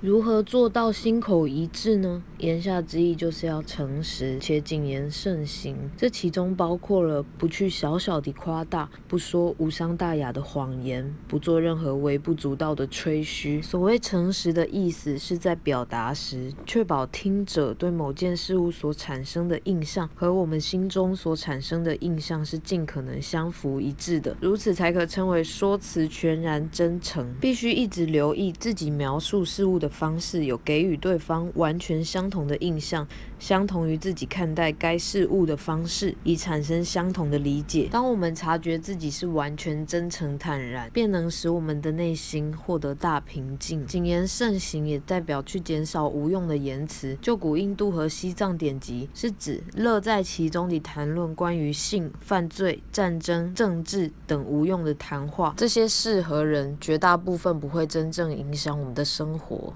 如何做到心口一致呢？言下之意就是要诚实且谨言慎行，这其中包括了不去小小的夸大，不说无伤大雅的谎言，不做任何微不足道的吹嘘。所谓诚实的意思，是在表达时确保听者对某件事物所产生的印象和我们心中所产生的印象是尽可能相符一致的，如此才可称为说辞全然真诚。必须一直留意自己描述事物的。方式有给予对方完全相同的印象，相同于自己看待该事物的方式，以产生相同的理解。当我们察觉自己是完全真诚坦然，便能使我们的内心获得大平静。谨言慎行也代表去减少无用的言辞。就古印度和西藏典籍，是指乐在其中地谈论关于性、犯罪、战争、政治等无用的谈话。这些事和人，绝大部分不会真正影响我们的生活。